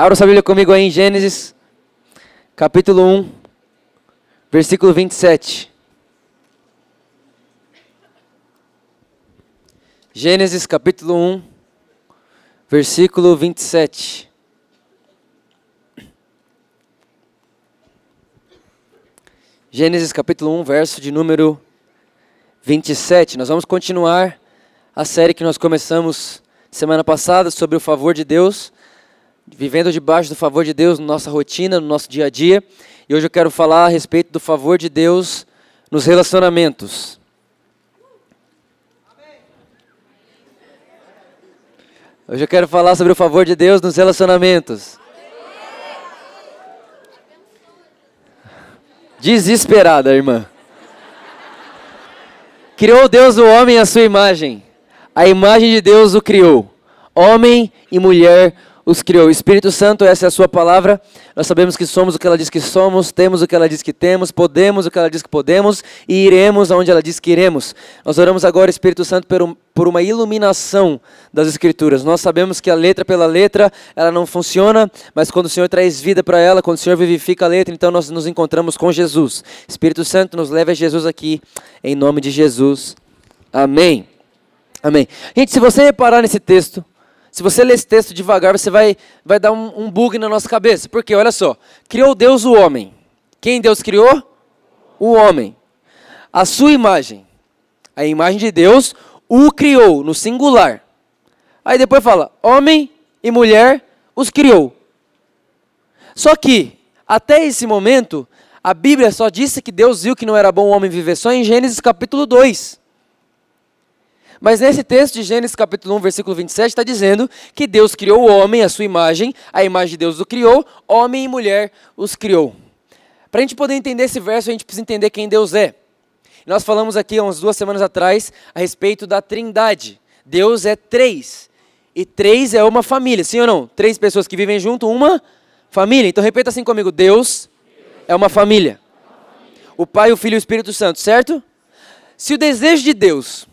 Abra sua Bíblia comigo aí em Gênesis, capítulo 1, versículo 27. Gênesis, capítulo 1, versículo 27. Gênesis, capítulo 1, verso de número 27. Nós vamos continuar a série que nós começamos semana passada sobre o favor de Deus vivendo debaixo do favor de Deus na nossa rotina, no nosso dia a dia. E hoje eu quero falar a respeito do favor de Deus nos relacionamentos. Hoje eu quero falar sobre o favor de Deus nos relacionamentos. Desesperada, irmã. Criou Deus o homem à sua imagem. A imagem de Deus o criou. Homem e mulher os criou. O Espírito Santo, essa é a sua palavra. Nós sabemos que somos o que ela diz que somos, temos o que ela diz que temos, podemos o que ela diz que podemos e iremos aonde ela diz que iremos. Nós oramos agora, Espírito Santo, por, um, uma iluminação das Escrituras. Nós sabemos que a letra pela letra, ela não funciona, mas quando o Senhor traz vida para ela, quando o Senhor vivifica a letra, então nós nos encontramos com Jesus. Espírito Santo, nos leve a Jesus aqui, em nome de Jesus. Amém. Amém. Gente, se você reparar nesse texto, se você ler esse texto devagar, você vai, vai dar um, um bug na nossa cabeça. Porque, olha só, criou Deus o homem. Quem Deus criou? O homem. A sua imagem. A imagem de Deus o criou, no singular. Aí depois fala, homem e mulher os criou. Só que, até esse momento, a Bíblia só disse que Deus viu que não era bom o homem viver só em Gênesis capítulo 2. Mas nesse texto de Gênesis capítulo 1, versículo 27, está dizendo que Deus criou o homem, a sua imagem, a imagem de Deus o criou, homem e mulher os criou. Para a gente poder entender esse verso, a gente precisa entender quem Deus é. Nós falamos aqui há umas duas semanas atrás a respeito da trindade. Deus é três. E três é uma família, sim ou não? Três pessoas que vivem junto, uma família. Então repita assim comigo: Deus é uma família. O Pai, o Filho e o Espírito Santo, certo? Se o desejo de Deus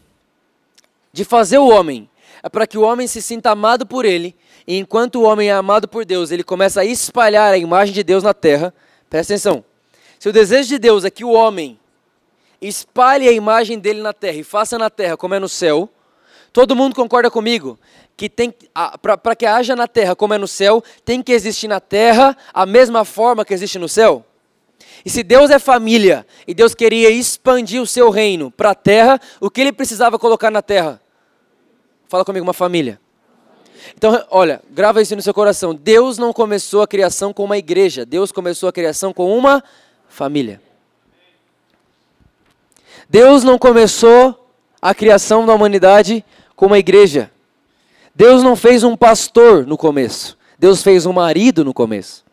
de fazer o homem é para que o homem se sinta amado por ele, e enquanto o homem é amado por Deus, ele começa a espalhar a imagem de Deus na terra. Presta atenção. Se o desejo de Deus é que o homem espalhe a imagem dele na terra e faça na terra como é no céu, todo mundo concorda comigo que tem para que haja na terra como é no céu, tem que existir na terra a mesma forma que existe no céu? E se Deus é família e Deus queria expandir o seu reino para a terra, o que ele precisava colocar na terra? Fala comigo, uma família. Então, olha, grava isso no seu coração. Deus não começou a criação com uma igreja. Deus começou a criação com uma família. Deus não começou a criação da humanidade com uma igreja. Deus não fez um pastor no começo. Deus fez um marido no começo.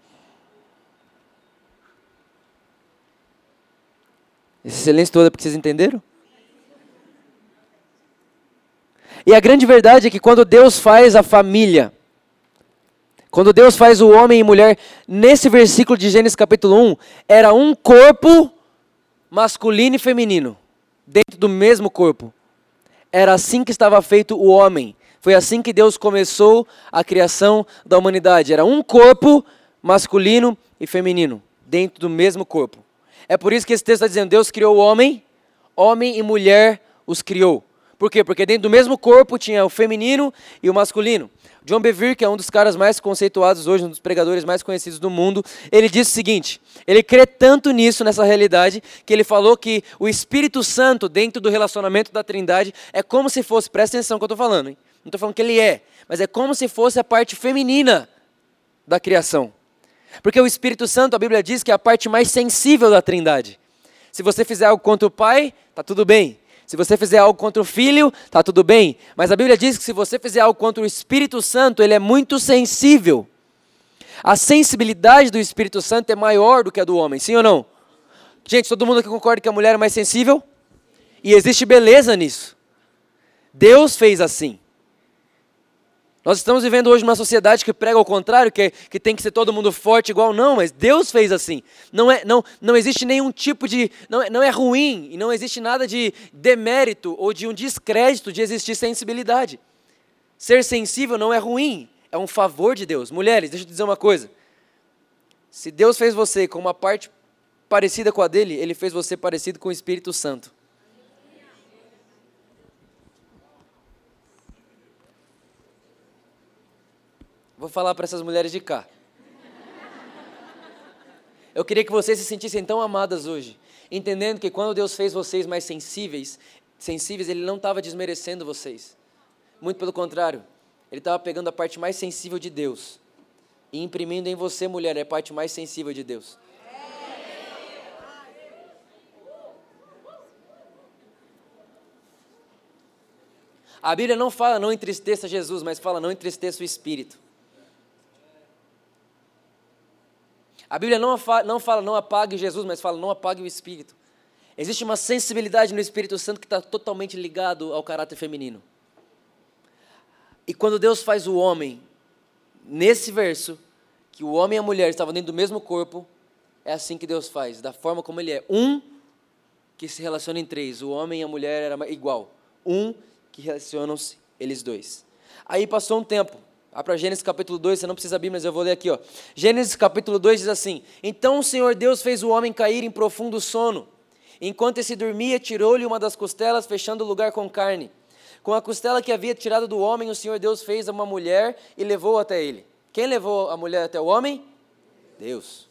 Esse silêncio todo é porque vocês entenderam? E a grande verdade é que quando Deus faz a família, quando Deus faz o homem e mulher, nesse versículo de Gênesis capítulo 1, era um corpo masculino e feminino, dentro do mesmo corpo. Era assim que estava feito o homem. Foi assim que Deus começou a criação da humanidade. Era um corpo masculino e feminino, dentro do mesmo corpo. É por isso que esse texto está dizendo: Deus criou o homem, homem e mulher os criou. Por quê? Porque dentro do mesmo corpo tinha o feminino e o masculino. John Bevere, que é um dos caras mais conceituados hoje, um dos pregadores mais conhecidos do mundo, ele disse o seguinte: ele crê tanto nisso, nessa realidade, que ele falou que o Espírito Santo, dentro do relacionamento da Trindade, é como se fosse, presta atenção no que eu estou falando, hein? não estou falando que ele é, mas é como se fosse a parte feminina da criação. Porque o Espírito Santo, a Bíblia diz que é a parte mais sensível da Trindade. Se você fizer algo contra o Pai, tá tudo bem. Se você fizer algo contra o filho, tá tudo bem. Mas a Bíblia diz que se você fizer algo contra o Espírito Santo, ele é muito sensível. A sensibilidade do Espírito Santo é maior do que a do homem, sim ou não? Gente, todo mundo aqui concorda que a mulher é mais sensível? E existe beleza nisso. Deus fez assim. Nós estamos vivendo hoje uma sociedade que prega o contrário, que, que tem que ser todo mundo forte igual, não, mas Deus fez assim. Não, é, não, não existe nenhum tipo de. Não é, não é ruim e não existe nada de demérito ou de um descrédito de existir sensibilidade. Ser sensível não é ruim, é um favor de Deus. Mulheres, deixa eu te dizer uma coisa. Se Deus fez você com uma parte parecida com a dele, ele fez você parecido com o Espírito Santo. Vou falar para essas mulheres de cá. Eu queria que vocês se sentissem tão amadas hoje, entendendo que quando Deus fez vocês mais sensíveis, sensíveis, Ele não estava desmerecendo vocês. Muito pelo contrário, Ele estava pegando a parte mais sensível de Deus e imprimindo em você, mulher, a parte mais sensível de Deus. A Bíblia não fala não entristeça Jesus, mas fala não entristeça o Espírito. A Bíblia não, não fala não apague Jesus, mas fala não apague o Espírito. Existe uma sensibilidade no Espírito Santo que está totalmente ligado ao caráter feminino. E quando Deus faz o homem, nesse verso, que o homem e a mulher estavam dentro do mesmo corpo, é assim que Deus faz, da forma como ele é. Um que se relaciona em três, o homem e a mulher era igual. Um que relacionam-se eles dois. Aí passou um tempo, Vá para Gênesis capítulo 2, você não precisa abrir, mas eu vou ler aqui. Ó. Gênesis capítulo 2 diz assim: Então o Senhor Deus fez o homem cair em profundo sono. Enquanto esse dormia, tirou-lhe uma das costelas, fechando o lugar com carne. Com a costela que havia tirado do homem, o Senhor Deus fez uma mulher e levou até ele. Quem levou a mulher até o homem? Deus.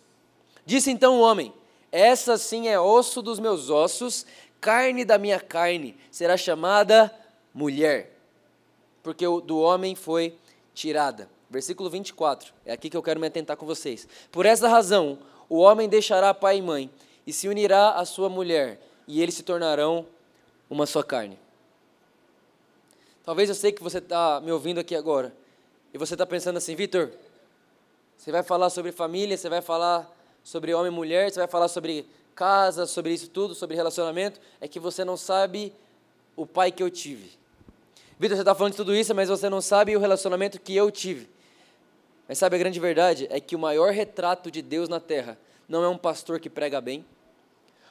Disse então o homem: Essa sim é osso dos meus ossos, carne da minha carne, será chamada mulher, porque do homem foi tirada. Versículo 24, é aqui que eu quero me atentar com vocês. Por essa razão, o homem deixará pai e mãe e se unirá à sua mulher, e eles se tornarão uma só carne. Talvez eu sei que você está me ouvindo aqui agora, e você está pensando assim, Vitor, você vai falar sobre família, você vai falar sobre homem e mulher, você vai falar sobre casa, sobre isso tudo, sobre relacionamento, é que você não sabe o pai que eu tive. Vitor, você está falando de tudo isso, mas você não sabe o relacionamento que eu tive. Mas sabe a grande verdade? É que o maior retrato de Deus na terra não é um pastor que prega bem.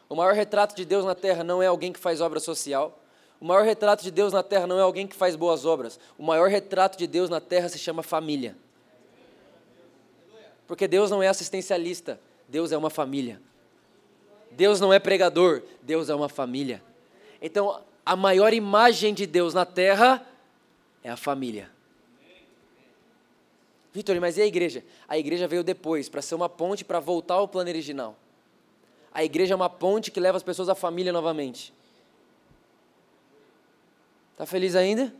O maior retrato de Deus na terra não é alguém que faz obra social. O maior retrato de Deus na terra não é alguém que faz boas obras. O maior retrato de Deus na terra se chama família. Porque Deus não é assistencialista, Deus é uma família. Deus não é pregador, Deus é uma família. Então, a maior imagem de Deus na terra é a família. Vitor, mas e a igreja? A igreja veio depois, para ser uma ponte para voltar ao plano original. A igreja é uma ponte que leva as pessoas à família novamente. Está feliz ainda?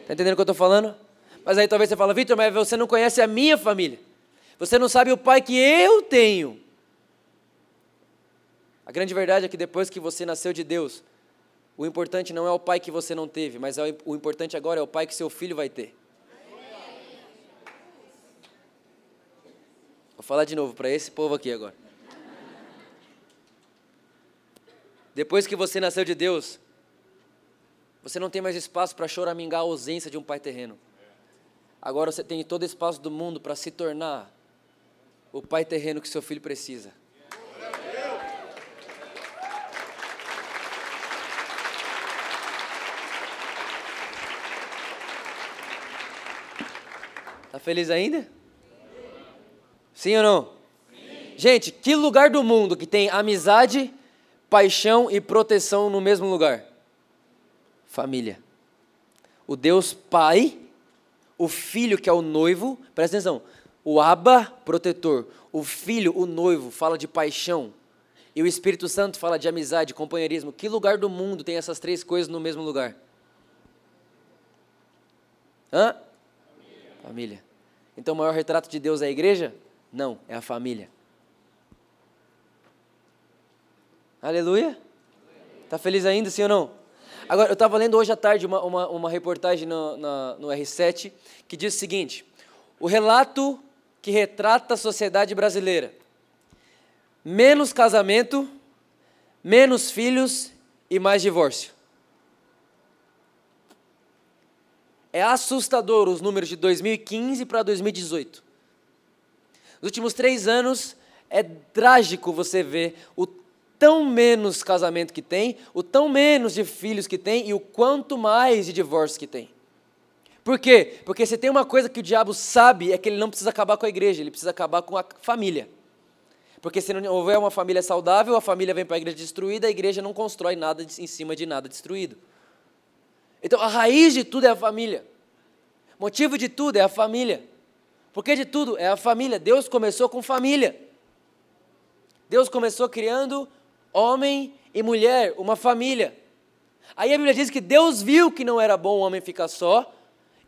Está entendendo o que eu estou falando? Mas aí talvez você fala, Vitor, mas você não conhece a minha família. Você não sabe o pai que eu tenho. A grande verdade é que depois que você nasceu de Deus, o importante não é o pai que você não teve, mas é o importante agora é o pai que seu filho vai ter. Vou falar de novo para esse povo aqui agora. Depois que você nasceu de Deus, você não tem mais espaço para choramingar a ausência de um pai terreno. Agora você tem todo o espaço do mundo para se tornar o pai terreno que seu filho precisa. Tá feliz ainda? Sim ou não? Sim. Gente, que lugar do mundo que tem amizade, paixão e proteção no mesmo lugar? Família. O Deus Pai, o Filho que é o noivo, presta atenção, o Abba, protetor, o Filho, o noivo, fala de paixão, e o Espírito Santo fala de amizade, companheirismo. Que lugar do mundo tem essas três coisas no mesmo lugar? Hã? Família. Família. Então o maior retrato de Deus é a igreja? Não, é a família. Aleluia? Está feliz ainda, sim ou não? Agora, eu estava lendo hoje à tarde uma, uma, uma reportagem no, na, no R7 que diz o seguinte: o relato que retrata a sociedade brasileira. Menos casamento, menos filhos e mais divórcio. É assustador os números de 2015 para 2018. Nos últimos três anos, é trágico você ver o tão menos casamento que tem, o tão menos de filhos que tem e o quanto mais de divórcio que tem. Por quê? Porque se tem uma coisa que o diabo sabe é que ele não precisa acabar com a igreja, ele precisa acabar com a família. Porque se não houver uma família saudável, a família vem para a igreja destruída, a igreja não constrói nada em cima de nada destruído. Então a raiz de tudo é a família. Motivo de tudo é a família. Porque de tudo é a família. Deus começou com família. Deus começou criando homem e mulher, uma família. Aí a Bíblia diz que Deus viu que não era bom o homem ficar só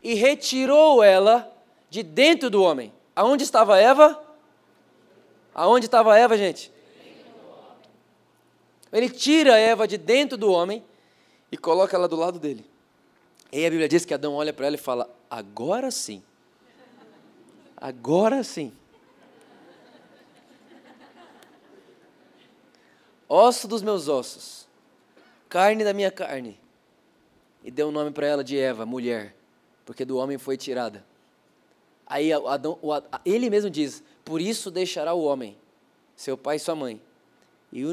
e retirou ela de dentro do homem. Aonde estava Eva? Aonde estava Eva, gente? Ele tira Eva de dentro do homem e coloca ela do lado dele. E aí a Bíblia diz que Adão olha para ela e fala: Agora sim. Agora sim. Osso dos meus ossos, carne da minha carne. E deu o um nome para ela de Eva, mulher, porque do homem foi tirada. Aí Adão, ele mesmo diz: por isso deixará o homem, seu pai e sua mãe, e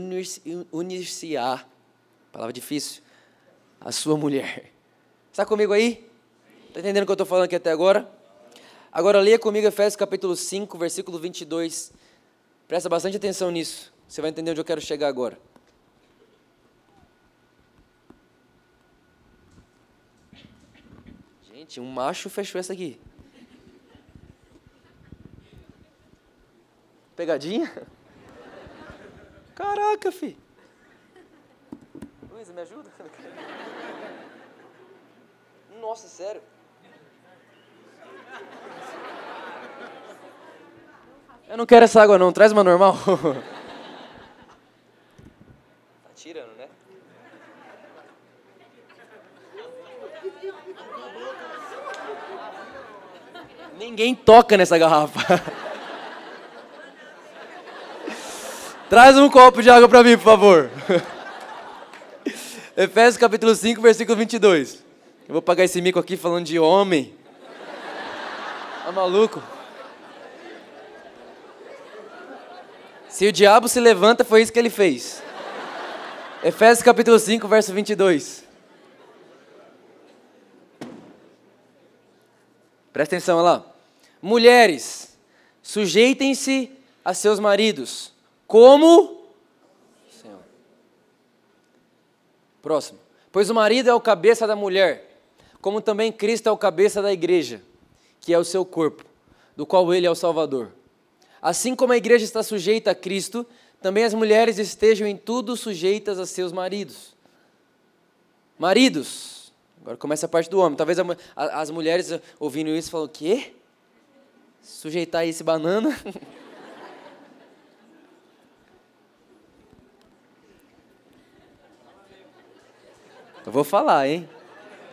unir-se-á, palavra difícil, a sua mulher. Está comigo aí? Está entendendo o que eu estou falando aqui até agora? Agora leia comigo Efésios capítulo 5, versículo 22. Presta bastante atenção nisso. Você vai entender onde eu quero chegar agora. Gente, um macho fechou essa aqui. Pegadinha? Caraca, fi. Luiz, me ajuda? Nossa, sério? Eu não quero essa água não, traz uma normal. tá tirando, né? Ninguém toca nessa garrafa. Traz um copo de água para mim, por favor. Efésios capítulo 5, versículo 22. Eu vou pagar esse mico aqui falando de homem. Tá maluco? Se o diabo se levanta, foi isso que ele fez. Efésios capítulo 5, verso 22. Presta atenção, olha lá. Mulheres, sujeitem-se a seus maridos como Senhor. Próximo. Pois o marido é o cabeça da mulher, como também Cristo é o cabeça da igreja, que é o seu corpo, do qual ele é o Salvador. Assim como a igreja está sujeita a Cristo, também as mulheres estejam em tudo sujeitas a seus maridos. Maridos, agora começa a parte do homem. Talvez a, a, as mulheres ouvindo isso falam: o quê? Sujeitar esse banana? Eu vou falar, hein?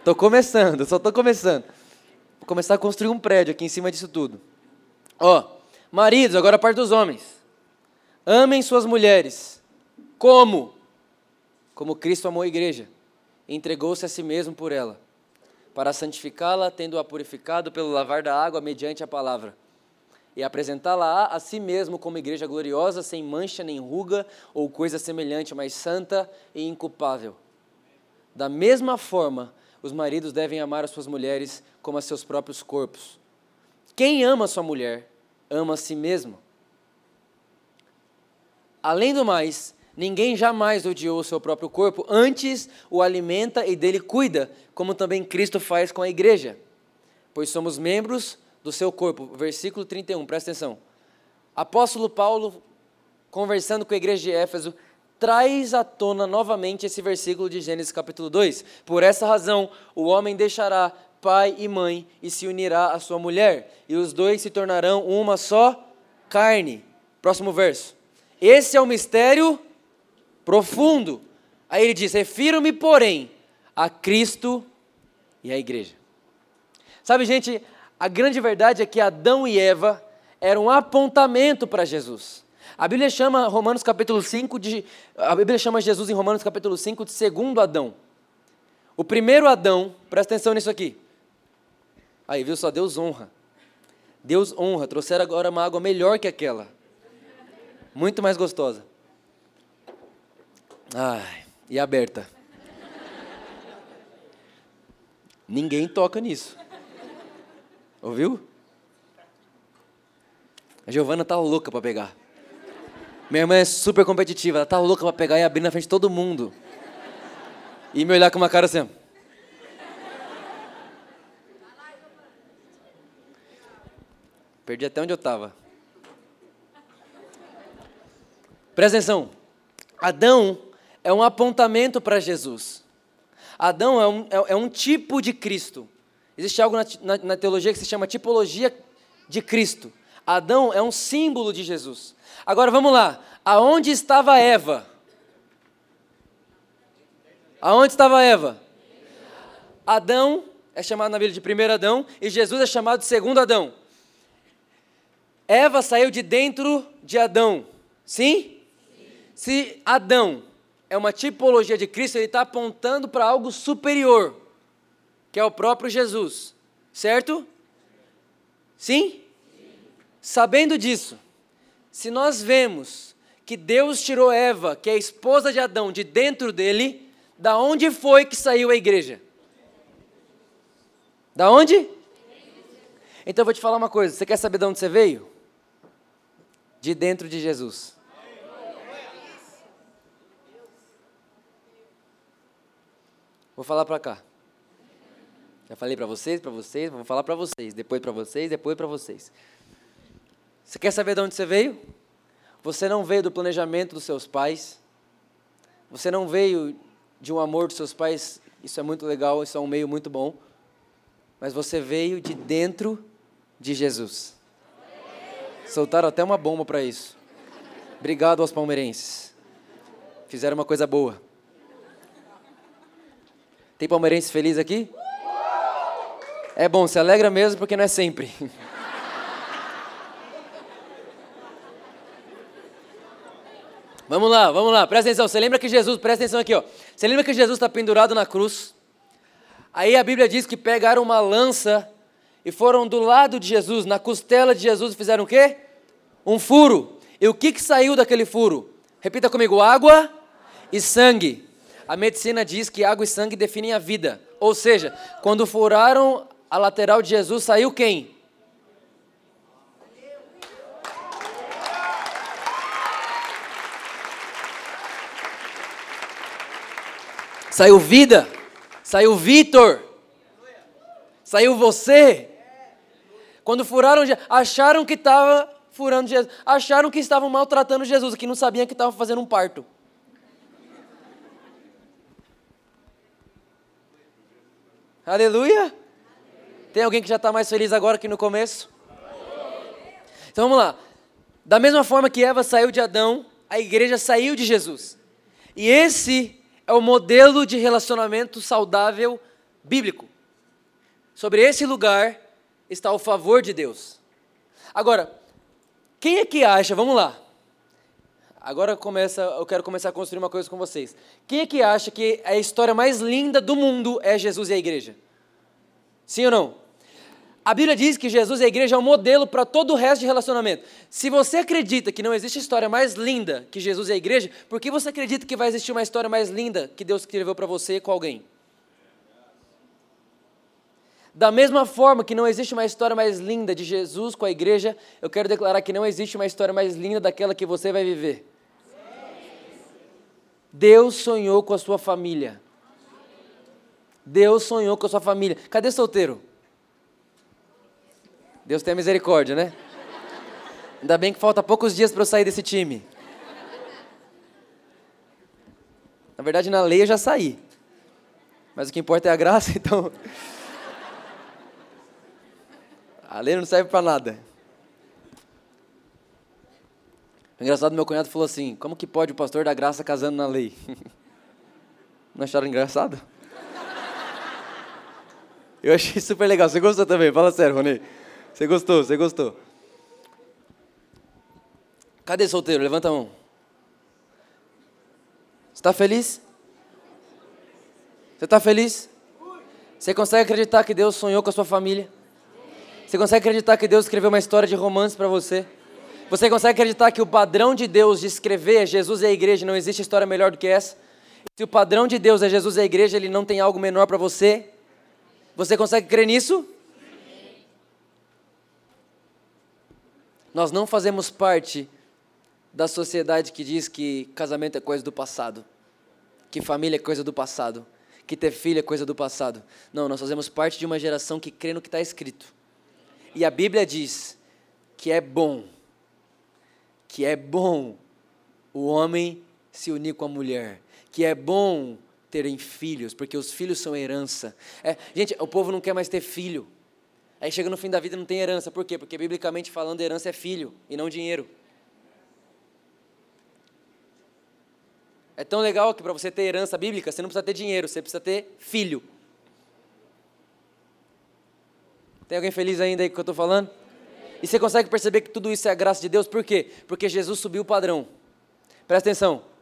Tô começando, só tô começando. Vou começar a construir um prédio aqui em cima disso tudo. Ó, maridos, agora a parte dos homens. Amem suas mulheres. Como? Como Cristo amou a igreja. Entregou-se a si mesmo por ela, para santificá-la, tendo-a purificado pelo lavar da água mediante a palavra e apresentá-la a, si mesmo como igreja gloriosa, sem mancha nem ruga ou coisa semelhante, mas santa e inculpável. Da mesma forma, os maridos devem amar as suas mulheres como a seus próprios corpos. Quem ama sua mulher, ama a si mesmo. Além do mais, ninguém jamais odiou o seu próprio corpo, antes o alimenta e dele cuida, como também Cristo faz com a igreja. Pois somos membros do seu corpo. Versículo 31, presta atenção. Apóstolo Paulo, conversando com a igreja de Éfeso, traz à tona novamente esse versículo de Gênesis capítulo 2. Por essa razão, o homem deixará pai e mãe e se unirá à sua mulher, e os dois se tornarão uma só carne. Próximo verso. Esse é o mistério profundo. Aí ele diz: Refiro-me, porém, a Cristo e à igreja. Sabe, gente, a grande verdade é que Adão e Eva eram um apontamento para Jesus. A Bíblia chama Romanos capítulo 5 de. A Bíblia chama Jesus em Romanos capítulo 5 de segundo Adão. O primeiro Adão, presta atenção nisso aqui. Aí, viu só? Deus honra. Deus honra. Trouxeram agora uma água melhor que aquela. Muito mais gostosa. Ai, e aberta. Ninguém toca nisso. Ouviu? A Giovana tá louca para pegar. Minha irmã é super competitiva, ela tá louca para pegar e abrir na frente de todo mundo. E me olhar com uma cara assim. Perdi até onde eu estava. Presta atenção. Adão é um apontamento para Jesus. Adão é um, é, é um, tipo de Cristo. Existe algo na, na, na teologia que se chama tipologia de Cristo. Adão é um símbolo de Jesus. Agora vamos lá. Aonde estava Eva? Aonde estava Eva? Adão é chamado na Bíblia de primeiro Adão e Jesus é chamado de segundo Adão. Eva saiu de dentro de Adão. Sim? Sim. Se Adão é uma tipologia de Cristo, ele está apontando para algo superior, que é o próprio Jesus. Certo? Sim? Sim? Sabendo disso, se nós vemos que Deus tirou Eva, que é a esposa de Adão, de dentro dele, da onde foi que saiu a igreja? Da onde? Então eu vou te falar uma coisa. Você quer saber de onde você veio? De dentro de Jesus. Vou falar para cá. Já falei para vocês, para vocês, vou falar para vocês, depois para vocês, depois para vocês. Você quer saber de onde você veio? Você não veio do planejamento dos seus pais. Você não veio de um amor dos seus pais. Isso é muito legal, isso é um meio muito bom. Mas você veio de dentro de Jesus. Soltaram até uma bomba para isso. Obrigado aos palmeirenses. Fizeram uma coisa boa. Tem palmeirense feliz aqui? É bom, se alegra mesmo porque não é sempre. Vamos lá, vamos lá, presta atenção. Você lembra que Jesus, presta atenção aqui, ó. Você lembra que Jesus está pendurado na cruz? Aí a Bíblia diz que pegaram uma lança e foram do lado de Jesus, na costela de Jesus, e fizeram o quê? Um furo. E o que, que saiu daquele furo? Repita comigo: água e sangue. A medicina diz que água e sangue definem a vida. Ou seja, quando furaram a lateral de Jesus, saiu quem? Saiu vida, saiu Vitor, saiu você. Quando furaram, acharam que estava furando Jesus, acharam que estavam maltratando Jesus, que não sabiam que estavam fazendo um parto. Aleluia! Tem alguém que já está mais feliz agora que no começo? Então vamos lá. Da mesma forma que Eva saiu de Adão, a igreja saiu de Jesus. E esse é o modelo de relacionamento saudável bíblico. Sobre esse lugar está o favor de Deus. Agora, quem é que acha, vamos lá. Agora começa, eu quero começar a construir uma coisa com vocês. Quem é que acha que a história mais linda do mundo é Jesus e a igreja? Sim ou não? A Bíblia diz que Jesus e a igreja é um modelo para todo o resto de relacionamento. Se você acredita que não existe história mais linda que Jesus e a igreja, por que você acredita que vai existir uma história mais linda que Deus escreveu para você com alguém? Da mesma forma que não existe uma história mais linda de Jesus com a igreja, eu quero declarar que não existe uma história mais linda daquela que você vai viver. Deus sonhou com a sua família. Deus sonhou com a sua família. Cadê solteiro? Deus tenha misericórdia, né? Ainda bem que falta poucos dias para eu sair desse time. Na verdade, na lei eu já saí. Mas o que importa é a graça, então. A lei não serve para nada. O engraçado, meu cunhado falou assim: como que pode o pastor da graça casando na lei? Não acharam engraçado? Eu achei super legal. Você gostou também? Fala sério, Rony. Você gostou, você gostou. Cadê solteiro? Levanta a mão. Você está feliz? Você está feliz? Você consegue acreditar que Deus sonhou com a sua família? Você consegue acreditar que Deus escreveu uma história de romance para você? Você consegue acreditar que o padrão de Deus de escrever Jesus e a igreja não existe história melhor do que essa? Se o padrão de Deus é Jesus e a igreja, ele não tem algo menor para você? Você consegue crer nisso? Nós não fazemos parte da sociedade que diz que casamento é coisa do passado, que família é coisa do passado, que ter filho é coisa do passado. Não, nós fazemos parte de uma geração que crê no que está escrito. E a Bíblia diz que é bom, que é bom o homem se unir com a mulher, que é bom terem filhos, porque os filhos são herança. É, gente, o povo não quer mais ter filho. Aí chega no fim da vida e não tem herança. Por quê? Porque biblicamente falando, herança é filho e não dinheiro. É tão legal que para você ter herança bíblica, você não precisa ter dinheiro, você precisa ter filho. Tem alguém feliz ainda aí com o que eu estou falando? E você consegue perceber que tudo isso é a graça de Deus, por quê? Porque Jesus subiu o padrão. Presta atenção.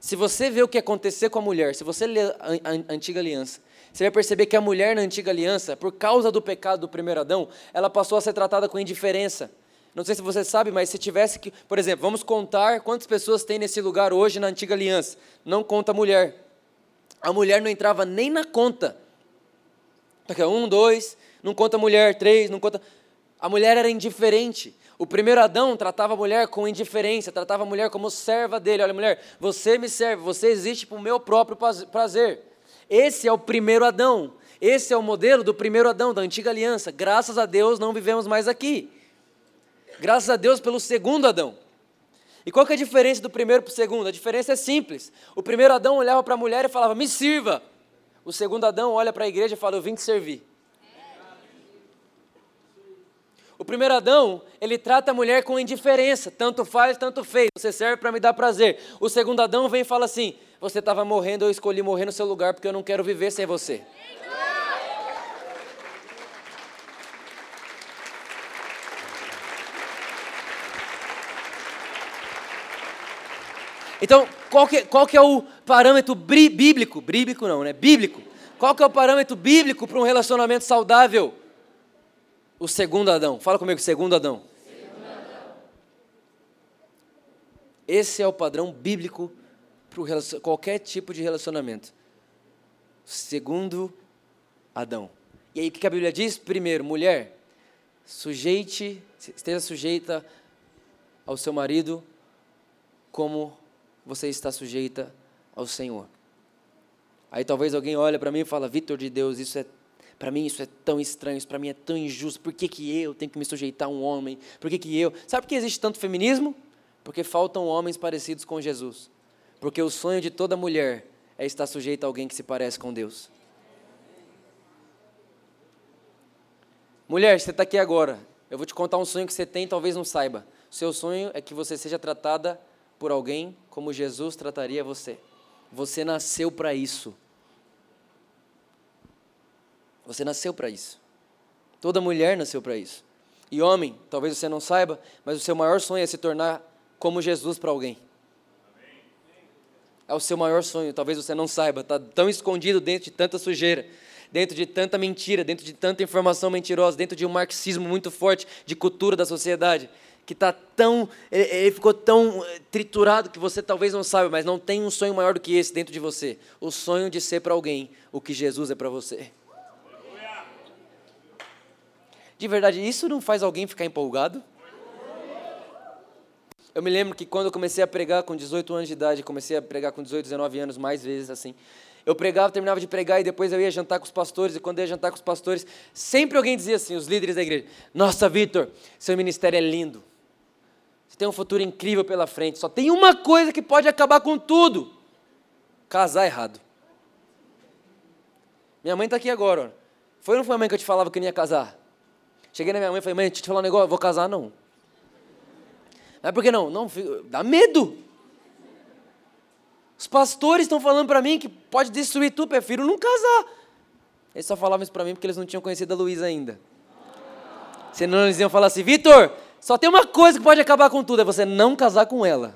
Se você vê o que aconteceu com a mulher, se você lê a, a, a antiga aliança, você vai perceber que a mulher na antiga aliança, por causa do pecado do primeiro Adão, ela passou a ser tratada com indiferença. Não sei se você sabe, mas se tivesse que, por exemplo, vamos contar quantas pessoas tem nesse lugar hoje na antiga aliança. Não conta a mulher. A mulher não entrava nem na conta. Um, dois, não conta a mulher, três, não conta. A mulher era indiferente. O primeiro Adão tratava a mulher com indiferença, tratava a mulher como serva dele. Olha, mulher, você me serve, você existe para o meu próprio prazer. Esse é o primeiro Adão. Esse é o modelo do primeiro Adão, da antiga aliança. Graças a Deus não vivemos mais aqui. Graças a Deus pelo segundo Adão. E qual que é a diferença do primeiro para o segundo? A diferença é simples. O primeiro Adão olhava para a mulher e falava, me sirva. O segundo Adão olha para a igreja e fala, eu vim te servir. O primeiro Adão, ele trata a mulher com indiferença, tanto faz, tanto fez, você serve para me dar prazer. O segundo Adão vem e fala assim: Você estava morrendo, eu escolhi morrer no seu lugar porque eu não quero viver sem você. Então, qual que, qual que é o parâmetro bíblico? Bíblico não, né? Bíblico. Qual que é o parâmetro bíblico para um relacionamento saudável? O segundo Adão. Fala comigo, segundo Adão. segundo Adão. Esse é o padrão bíblico para qualquer tipo de relacionamento. Segundo Adão. E aí o que a Bíblia diz? Primeiro, mulher, sujeite, esteja sujeita ao seu marido como você está sujeita ao Senhor. Aí talvez alguém olhe para mim e fala, Vitor de Deus, isso é para mim isso é tão estranho, isso para mim é tão injusto. Por que, que eu tenho que me sujeitar a um homem? Por que, que eu? Sabe por que existe tanto feminismo? Porque faltam homens parecidos com Jesus. Porque o sonho de toda mulher é estar sujeita a alguém que se parece com Deus. Mulher, você está aqui agora. Eu vou te contar um sonho que você tem, talvez não saiba. Seu sonho é que você seja tratada por alguém como Jesus trataria você. Você nasceu para isso. Você nasceu para isso. Toda mulher nasceu para isso. E homem, talvez você não saiba, mas o seu maior sonho é se tornar como Jesus para alguém. É o seu maior sonho, talvez você não saiba, está tão escondido dentro de tanta sujeira, dentro de tanta mentira, dentro de tanta informação mentirosa, dentro de um marxismo muito forte de cultura da sociedade, que está tão, ele, ficou tão eh, triturado que você talvez não saiba, mas não tem um sonho maior do que esse dentro de você, o sonho de ser para alguém o que Jesus é para você. De verdade, isso não faz alguém ficar empolgado? Eu me lembro que quando eu comecei a pregar com 18 anos de idade, comecei a pregar com 18, 19 anos, mais vezes assim. Eu pregava, terminava de pregar e depois eu ia jantar com os pastores. E quando eu ia jantar com os pastores, sempre alguém dizia assim, os líderes da igreja: Nossa, Vitor, seu ministério é lindo. Você tem um futuro incrível pela frente. Só tem uma coisa que pode acabar com tudo: casar errado. Minha mãe está aqui agora. Ó. Foi ou não foi a mãe que eu te falava que eu não ia casar? Cheguei na minha mãe e falei, mãe, deixa eu te falar um negócio, vou casar não. Mas por que não? Não, dá medo. Os pastores estão falando para mim que pode destruir tudo, prefiro não casar. Eles só falavam isso para mim porque eles não tinham conhecido a Luísa ainda. Senão eles iam falar assim, Vitor, só tem uma coisa que pode acabar com tudo, é você não casar com ela.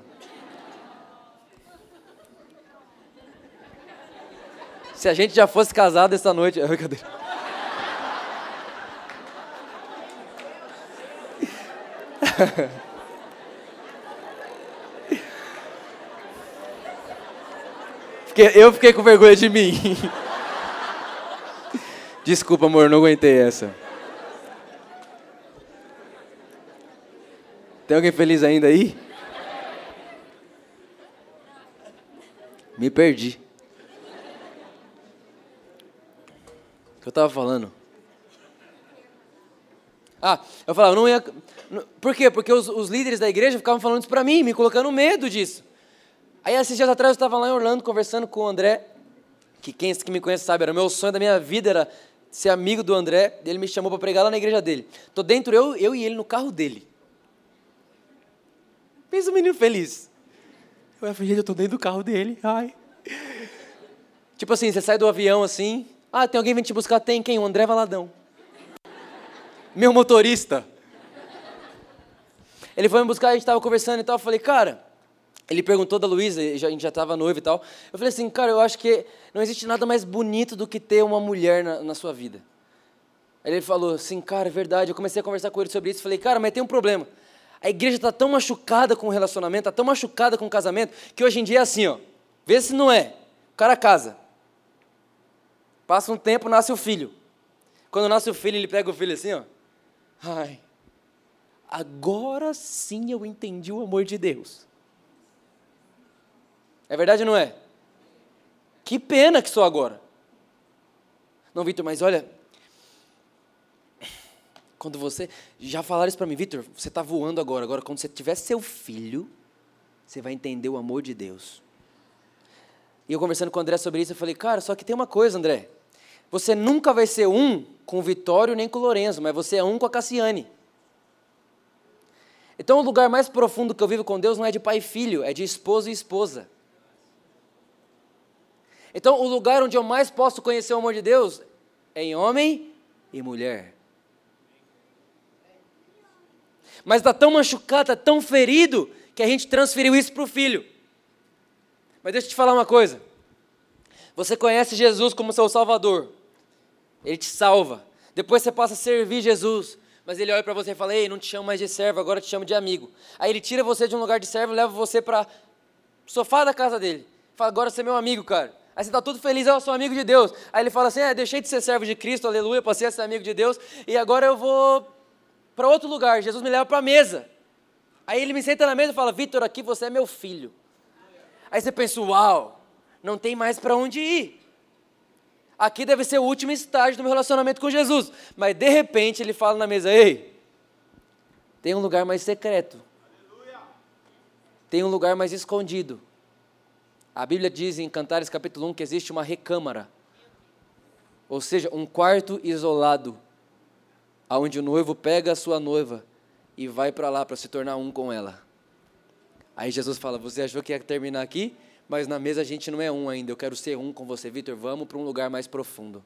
Se a gente já fosse casado essa noite... eu fiquei com vergonha de mim. Desculpa, amor, não aguentei essa. Tem alguém feliz ainda aí? Me perdi. O que eu estava falando? Ah, eu falava, não ia. Por quê? Porque os, os líderes da igreja ficavam falando isso para mim, me colocando medo disso. Aí, esses dias atrás, eu estava lá em Orlando conversando com o André, que quem que me conhece sabe, era o meu sonho da minha vida, era ser amigo do André. Ele me chamou para pregar lá na igreja dele. Tô dentro, eu, eu e ele, no carro dele. Pensa o menino feliz. Eu falei, eu tô dentro do carro dele, ai. Tipo assim, você sai do avião assim, ah, tem alguém vindo te buscar? Tem quem? O André Valadão meu motorista. Ele foi me buscar, a gente estava conversando e tal. Eu falei, cara, ele perguntou da Luísa, a gente já estava noivo e tal. Eu falei assim, cara, eu acho que não existe nada mais bonito do que ter uma mulher na, na sua vida. Aí ele falou assim, cara, é verdade. Eu comecei a conversar com ele sobre isso. Falei, cara, mas tem um problema. A igreja está tão machucada com o relacionamento, está tão machucada com o casamento, que hoje em dia é assim, ó. Vê se não é. O cara casa. Passa um tempo, nasce o filho. Quando nasce o filho, ele pega o filho assim, ó. Ai, agora sim eu entendi o amor de Deus. É verdade ou não é? Que pena que sou agora. Não, Vitor, mas olha, quando você. Já falaram isso para mim, Vitor, você está voando agora. Agora, quando você tiver seu filho, você vai entender o amor de Deus. E eu conversando com o André sobre isso, eu falei, cara, só que tem uma coisa, André. Você nunca vai ser um com o Vitório nem com o Lorenzo, mas você é um com a Cassiane. Então, o lugar mais profundo que eu vivo com Deus não é de pai e filho, é de esposo e esposa. Então, o lugar onde eu mais posso conhecer o amor de Deus é em homem e mulher. Mas está tão machucado, está tão ferido, que a gente transferiu isso para o filho. Mas deixa eu te falar uma coisa. Você conhece Jesus como seu Salvador. Ele te salva. Depois você passa a servir Jesus. Mas ele olha para você e fala: Ei, não te chamo mais de servo, agora te chamo de amigo. Aí ele tira você de um lugar de servo e leva você para o sofá da casa dele. Fala: Agora você é meu amigo, cara. Aí você está todo feliz, eu sou amigo de Deus. Aí ele fala assim: É, deixei de ser servo de Cristo, aleluia, passei a ser amigo de Deus. E agora eu vou para outro lugar. Jesus me leva para a mesa. Aí ele me senta na mesa e fala: Vitor, aqui você é meu filho. Aí você pensa: Uau, não tem mais para onde ir. Aqui deve ser o último estágio do meu relacionamento com Jesus. Mas de repente ele fala na mesa: Ei, tem um lugar mais secreto. Tem um lugar mais escondido. A Bíblia diz em Cantares capítulo 1 que existe uma recâmara. Ou seja, um quarto isolado, aonde o noivo pega a sua noiva e vai para lá para se tornar um com ela. Aí Jesus fala: Você achou que ia terminar aqui? Mas na mesa a gente não é um ainda. Eu quero ser um com você, Vitor. Vamos para um lugar mais profundo.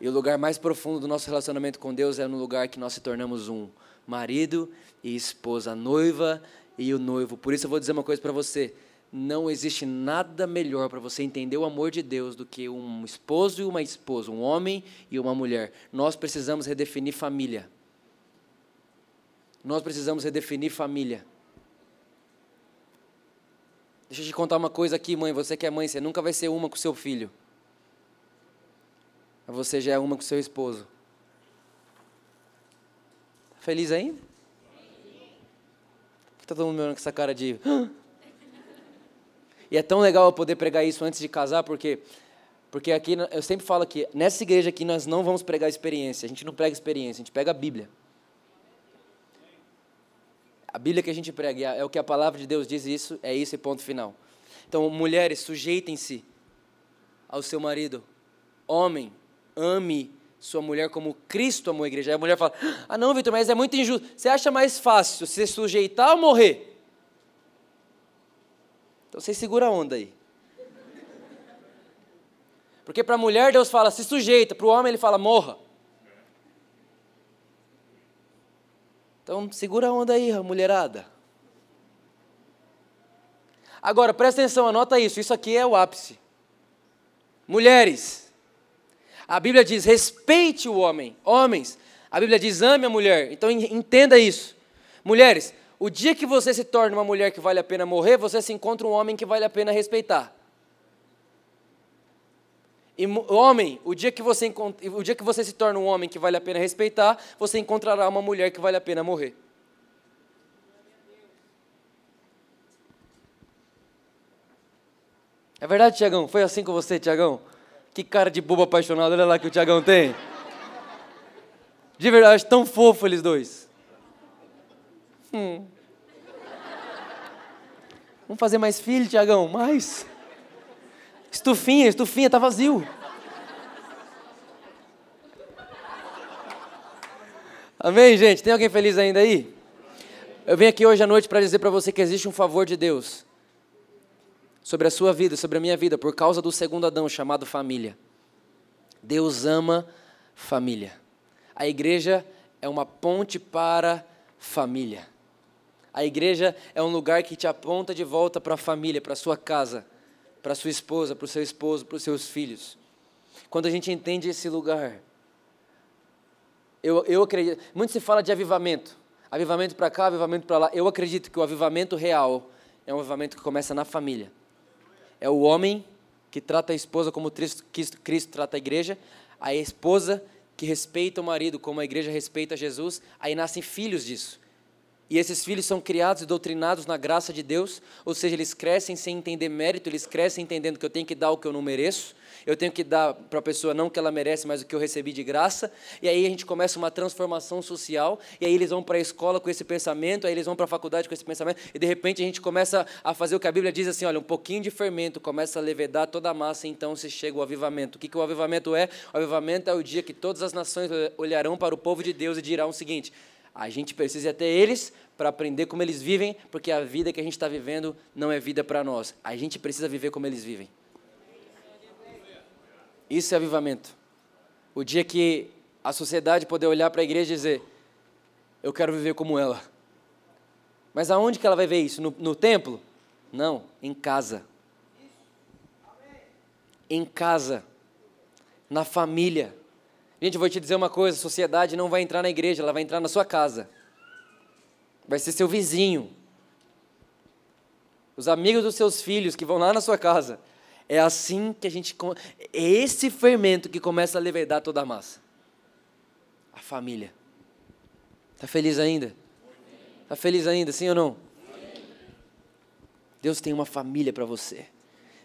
E o lugar mais profundo do nosso relacionamento com Deus é no lugar que nós se tornamos um marido e esposa, noiva e o noivo. Por isso eu vou dizer uma coisa para você. Não existe nada melhor para você entender o amor de Deus do que um esposo e uma esposa, um homem e uma mulher. Nós precisamos redefinir família. Nós precisamos redefinir família. Deixa eu te contar uma coisa aqui, mãe. Você que é mãe, você nunca vai ser uma com seu filho. Mas você já é uma com seu esposo. Tá feliz ainda? Por que tá todo mundo olhando com essa cara de. E é tão legal eu poder pregar isso antes de casar, porque porque aqui eu sempre falo que nessa igreja aqui nós não vamos pregar experiência, a gente não prega experiência, a gente pega a Bíblia. A Bíblia que a gente prega é o que a palavra de Deus diz, isso é isso e ponto final. Então, mulheres, sujeitem-se ao seu marido. Homem, ame sua mulher como Cristo amou a igreja. Aí a mulher fala: Ah, não, Vitor, mas é muito injusto. Você acha mais fácil se sujeitar ou morrer? Então você segura a onda aí. Porque para a mulher Deus fala: se sujeita, para o homem ele fala: morra. Então segura a onda aí, mulherada. Agora, presta atenção, anota isso. Isso aqui é o ápice. Mulheres, a Bíblia diz: respeite o homem. Homens, a Bíblia diz: ame a mulher. Então entenda isso. Mulheres, o dia que você se torna uma mulher que vale a pena morrer, você se encontra um homem que vale a pena respeitar. E homem, o dia, que você o dia que você se torna um homem que vale a pena respeitar, você encontrará uma mulher que vale a pena morrer. É verdade, Tiagão? Foi assim com você, Tiagão? Que cara de bobo apaixonado, olha lá que o Tiagão tem. De verdade, tão fofo eles dois. Hum. Vamos fazer mais filho, Tiagão? Mais? Estufinha, estufinha, tá vazio. Amém, gente? Tem alguém feliz ainda aí? Eu venho aqui hoje à noite para dizer para você que existe um favor de Deus sobre a sua vida, sobre a minha vida, por causa do segundo Adão chamado família. Deus ama família. A igreja é uma ponte para família. A igreja é um lugar que te aponta de volta para a família, para a sua casa, para sua esposa, para o seu esposo, para os seus filhos. Quando a gente entende esse lugar, eu, eu acredito. Muito se fala de avivamento. Avivamento para cá, avivamento para lá. Eu acredito que o avivamento real é um avivamento que começa na família. É o homem que trata a esposa como Cristo, Cristo trata a igreja, a esposa que respeita o marido como a igreja respeita Jesus, aí nascem filhos disso. E esses filhos são criados e doutrinados na graça de Deus, ou seja, eles crescem sem entender mérito, eles crescem entendendo que eu tenho que dar o que eu não mereço, eu tenho que dar para a pessoa não o que ela merece, mas o que eu recebi de graça. E aí a gente começa uma transformação social, e aí eles vão para a escola com esse pensamento, aí eles vão para a faculdade com esse pensamento, e de repente a gente começa a fazer o que a Bíblia diz assim: olha, um pouquinho de fermento começa a levedar toda a massa, e então se chega o avivamento. O que, que o avivamento é? O avivamento é o dia que todas as nações olharão para o povo de Deus e dirão o seguinte: a gente precisa ir até eles para aprender como eles vivem, porque a vida que a gente está vivendo não é vida para nós. A gente precisa viver como eles vivem. Isso é avivamento. O dia que a sociedade poder olhar para a igreja e dizer: Eu quero viver como ela. Mas aonde que ela vai ver isso? No, no templo? Não, em casa. Em casa. Na família. Gente, eu vou te dizer uma coisa: a sociedade não vai entrar na igreja, ela vai entrar na sua casa vai ser seu vizinho, os amigos dos seus filhos que vão lá na sua casa. É assim que a gente. É esse fermento que começa a levedar toda a massa. A família. Está feliz ainda? Está feliz ainda, sim ou não? Deus tem uma família para você.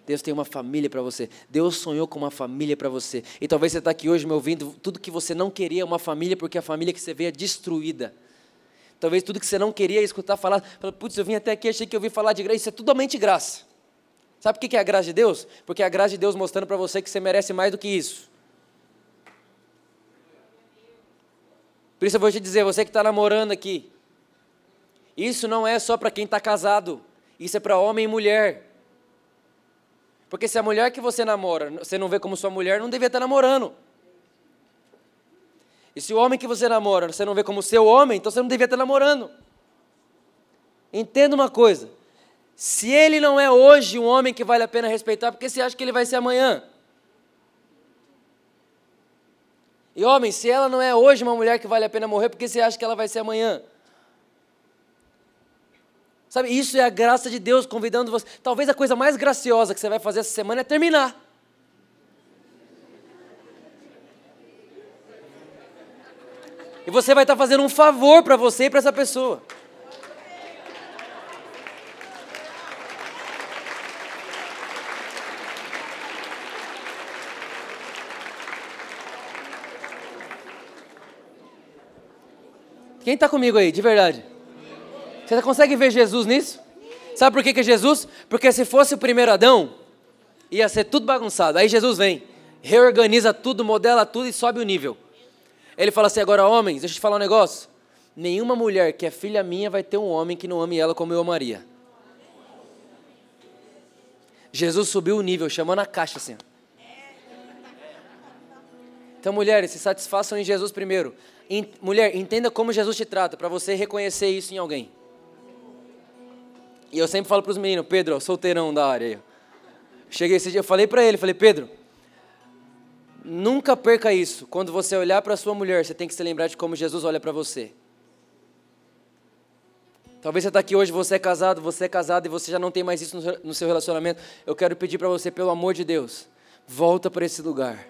Deus tem uma família para você. Deus sonhou com uma família para você. E talvez você está aqui hoje me ouvindo, tudo que você não queria é uma família, porque a família que você vê é destruída. Talvez tudo que você não queria escutar falar, putz, eu vim até aqui, achei que eu ouvi falar de graça, isso é totalmente graça. Sabe o que é a graça de Deus? Porque é a graça de Deus mostrando para você que você merece mais do que isso. Por isso eu vou te dizer, você que está namorando aqui, isso não é só para quem está casado, isso é para homem e mulher. Porque se a mulher que você namora, você não vê como sua mulher, não devia estar namorando. E se o homem que você namora você não vê como seu homem, então você não devia estar namorando. Entenda uma coisa: se ele não é hoje um homem que vale a pena respeitar, por que você acha que ele vai ser amanhã? E homem, se ela não é hoje uma mulher que vale a pena morrer, por que você acha que ela vai ser amanhã? Sabe, isso é a graça de Deus convidando você. Talvez a coisa mais graciosa que você vai fazer essa semana é terminar. E você vai estar fazendo um favor para você e para essa pessoa. Quem está comigo aí, de verdade? Você consegue ver Jesus nisso? Sabe por que, é Jesus? Porque se fosse o primeiro Adão, ia ser tudo bagunçado. Aí Jesus vem, reorganiza tudo, modela tudo e sobe o nível. Ele fala assim: agora, homens, deixa eu te falar um negócio. Nenhuma mulher que é filha minha vai ter um homem que não ame ela como eu amaria. Jesus subiu o nível, chamando a caixa assim. Então, mulheres, se satisfaçam em Jesus primeiro. mulher, entenda como Jesus te trata, para você reconhecer isso em alguém. E eu sempre falo para os meninos, Pedro, solteirão da área. Cheguei esse dia, eu falei para ele, falei, Pedro, Nunca perca isso. Quando você olhar para sua mulher, você tem que se lembrar de como Jesus olha para você. Talvez você está aqui hoje, você é casado, você é casado e você já não tem mais isso no seu relacionamento. Eu quero pedir para você, pelo amor de Deus, volta para esse lugar.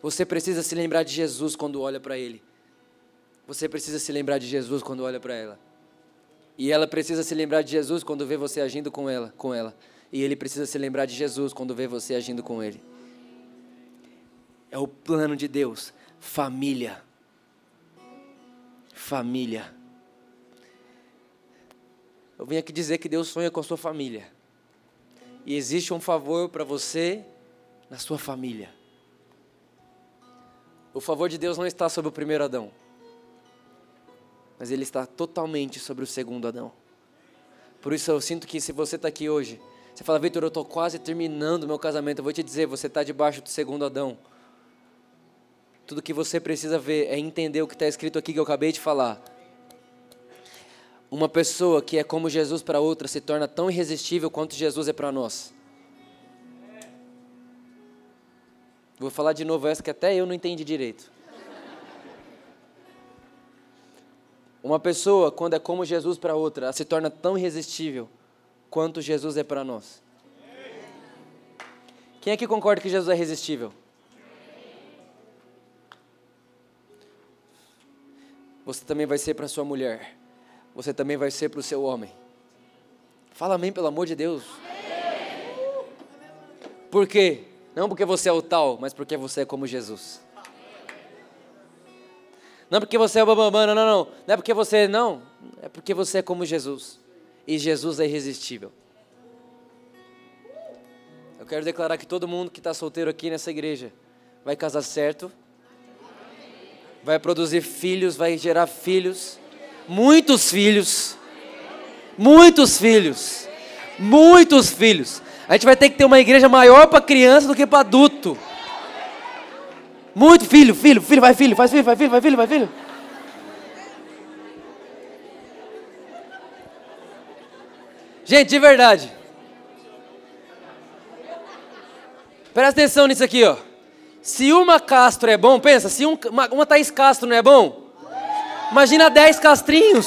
Você precisa se lembrar de Jesus quando olha para Ele. Você precisa se lembrar de Jesus quando olha para ela. E ela precisa se lembrar de Jesus quando vê você agindo com ela, com ela. E ele precisa se lembrar de Jesus quando vê você agindo com ele. É o plano de Deus. Família. Família. Eu vim aqui dizer que Deus sonha com a sua família. E existe um favor para você na sua família. O favor de Deus não está sobre o primeiro Adão, mas ele está totalmente sobre o segundo Adão. Por isso eu sinto que se você está aqui hoje, você fala, Vitor, eu estou quase terminando o meu casamento, eu vou te dizer, você está debaixo do segundo Adão. Tudo que você precisa ver é entender o que está escrito aqui que eu acabei de falar. Uma pessoa que é como Jesus para outra se torna tão irresistível quanto Jesus é para nós. Vou falar de novo essa que até eu não entendi direito. Uma pessoa, quando é como Jesus para outra, ela se torna tão irresistível quanto Jesus é para nós. Quem é que concorda que Jesus é irresistível? Você também vai ser para sua mulher você também vai ser para o seu homem. Fala amém, pelo amor de Deus. Por quê? Não porque você é o tal, mas porque você é como Jesus. Não porque você é o não, não, não. Não é porque você, não. É porque você é como Jesus. E Jesus é irresistível. Eu quero declarar que todo mundo que está solteiro aqui nessa igreja vai casar certo, vai produzir filhos, vai gerar filhos muitos filhos. Muitos filhos. Muitos filhos. A gente vai ter que ter uma igreja maior para criança do que para adulto. Muito filho, filho, filho, vai filho, faz filho, vai filho, vai filho, vai filho. Gente, de verdade. Presta atenção nisso aqui, ó. Se uma Castro é bom, pensa, se um, uma, uma Thaís Castro não é bom, Imagina 10 castrinhos.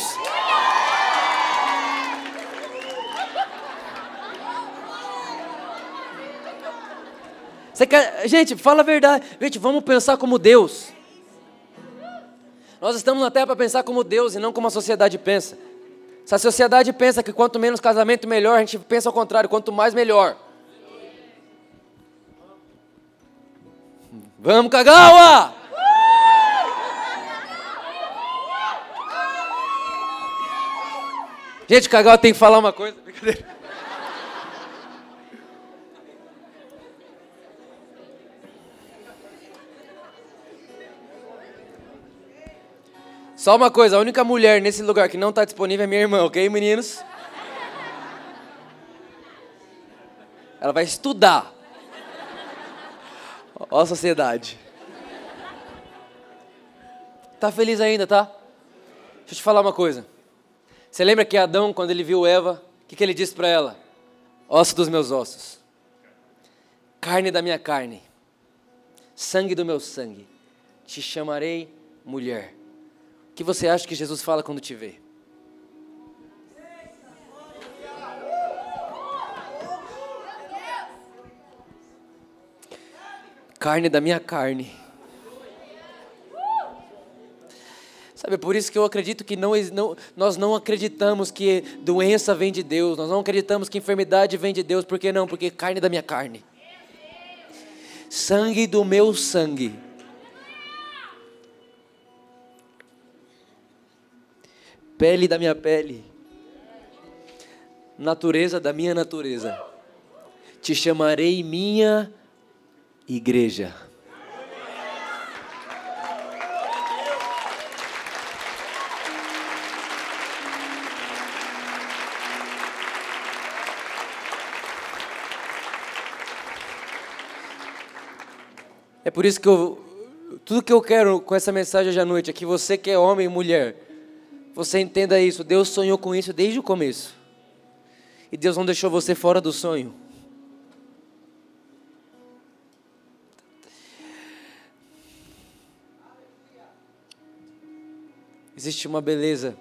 Você quer... Gente, fala a verdade. Gente, vamos pensar como Deus. Nós estamos na Terra para pensar como Deus e não como a sociedade pensa. Se a sociedade pensa que quanto menos casamento, melhor, a gente pensa ao contrário, quanto mais, melhor. Vamos, Kagawa! Gente, Kagawa tem que falar uma coisa. Brincadeira. Só uma coisa, a única mulher nesse lugar que não está disponível é minha irmã, ok, meninos? Ela vai estudar. Ó a sociedade. Tá feliz ainda, tá? Deixa eu te falar uma coisa. Você lembra que Adão, quando ele viu Eva, o que, que ele disse para ela? Osso dos meus ossos, carne da minha carne, sangue do meu sangue, te chamarei mulher. Que você acha que Jesus fala quando te vê? Carne da minha carne Sabe, por isso que eu acredito que não, não, nós não acreditamos que doença vem de Deus, nós não acreditamos que enfermidade vem de Deus, por que não? Porque carne da minha carne, sangue do meu sangue. Pele da minha pele, natureza da minha natureza, te chamarei minha igreja. É por isso que eu, tudo que eu quero com essa mensagem hoje à noite é que você que é homem e mulher, você entenda isso. Deus sonhou com isso desde o começo. E Deus não deixou você fora do sonho. Existe uma beleza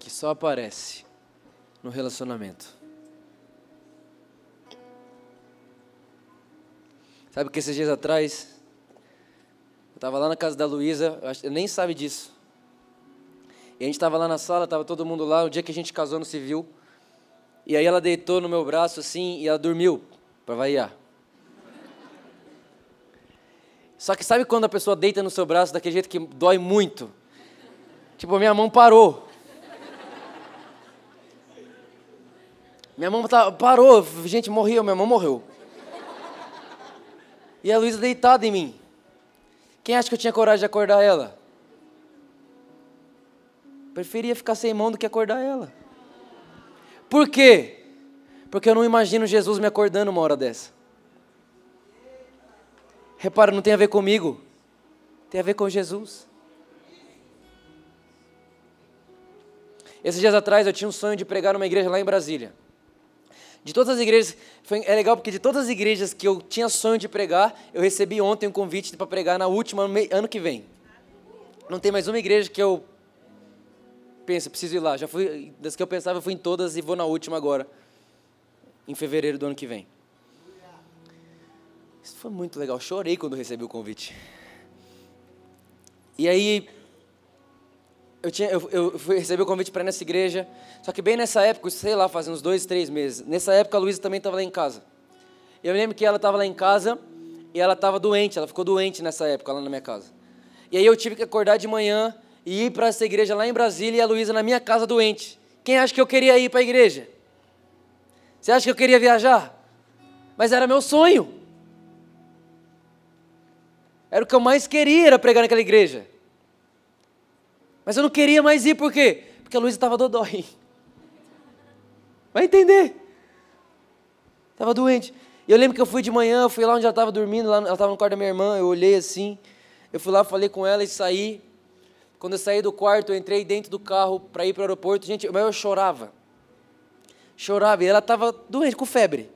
que só aparece no relacionamento. Sabe que esses dias atrás, estava lá na casa da Luísa, nem sabe disso. E a gente estava lá na sala, estava todo mundo lá, o dia que a gente casou no civil. E aí ela deitou no meu braço assim e ela dormiu, para variar. Só que sabe quando a pessoa deita no seu braço daquele jeito que dói muito? Tipo, minha mão parou. Minha mão tá, parou, gente, morreu, minha mão morreu. E a Luísa deitada em mim. Quem acha que eu tinha coragem de acordar ela? Preferia ficar sem mão do que acordar ela. Por quê? Porque eu não imagino Jesus me acordando uma hora dessa. Repara, não tem a ver comigo, tem a ver com Jesus. Esses dias atrás eu tinha um sonho de pregar numa igreja lá em Brasília. De todas as igrejas, foi, é legal porque de todas as igrejas que eu tinha sonho de pregar, eu recebi ontem um convite para pregar na última ano que vem. Não tem mais uma igreja que eu penso, preciso ir lá. Já fui, das que eu pensava, eu fui em todas e vou na última agora, em fevereiro do ano que vem. Isso foi muito legal. Chorei quando recebi o convite. E aí, eu, tinha, eu, eu fui, recebi o convite para ir nessa igreja. Só que bem nessa época, sei lá, fazia uns dois, três meses. Nessa época, a Luísa também estava lá em casa. Eu lembro que ela estava lá em casa e ela estava doente. Ela ficou doente nessa época lá na minha casa. E aí eu tive que acordar de manhã e ir para essa igreja lá em Brasília e a Luísa na minha casa doente. Quem acha que eu queria ir para a igreja? Você acha que eu queria viajar? Mas era meu sonho. Era o que eu mais queria, era pregar naquela igreja. Mas eu não queria mais ir, por quê? Porque a Luísa estava dodói. Vai entender. Estava doente. Eu lembro que eu fui de manhã, fui lá onde ela estava dormindo, lá, ela estava no quarto da minha irmã, eu olhei assim, eu fui lá, falei com ela e saí. Quando eu saí do quarto, eu entrei dentro do carro para ir para o aeroporto, gente, mas eu chorava. Chorava, e ela estava doente, com febre.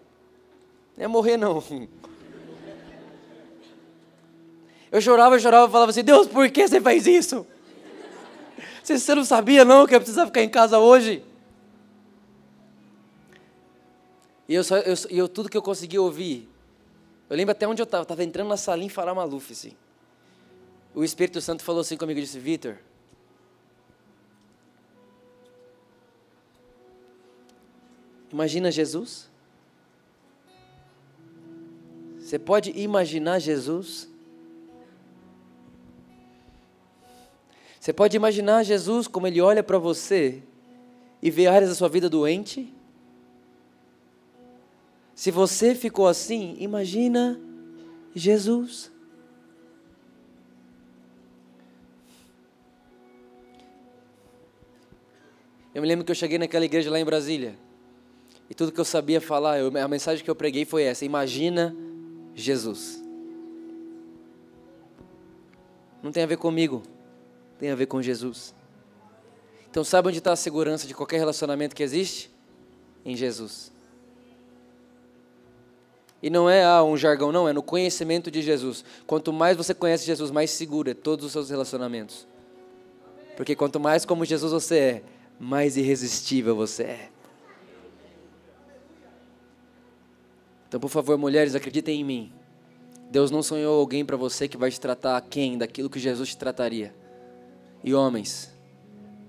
Não ia morrer não. Eu chorava, chorava, falava assim: Deus, por que você faz isso? Você não sabia não que eu precisava ficar em casa hoje? E eu, só, eu, eu tudo que eu conseguia ouvir, eu lembro até onde eu estava, estava entrando na salinha Fará Maluf, assim. O Espírito Santo falou assim comigo, disse, Vitor, imagina Jesus? Você pode imaginar Jesus? Você pode imaginar Jesus como ele olha para você e vê áreas da sua vida doente? Se você ficou assim, imagina Jesus. Eu me lembro que eu cheguei naquela igreja lá em Brasília. E tudo que eu sabia falar, eu, a mensagem que eu preguei foi essa: imagina Jesus. Não tem a ver comigo tem a ver com Jesus. Então, sabe onde está a segurança de qualquer relacionamento que existe? Em Jesus. E não é ah, um jargão, não, é no conhecimento de Jesus. Quanto mais você conhece Jesus, mais seguro é todos os seus relacionamentos. Porque quanto mais como Jesus você é, mais irresistível você é. Então, por favor, mulheres, acreditem em mim. Deus não sonhou alguém para você que vai te tratar quem daquilo que Jesus te trataria. E homens,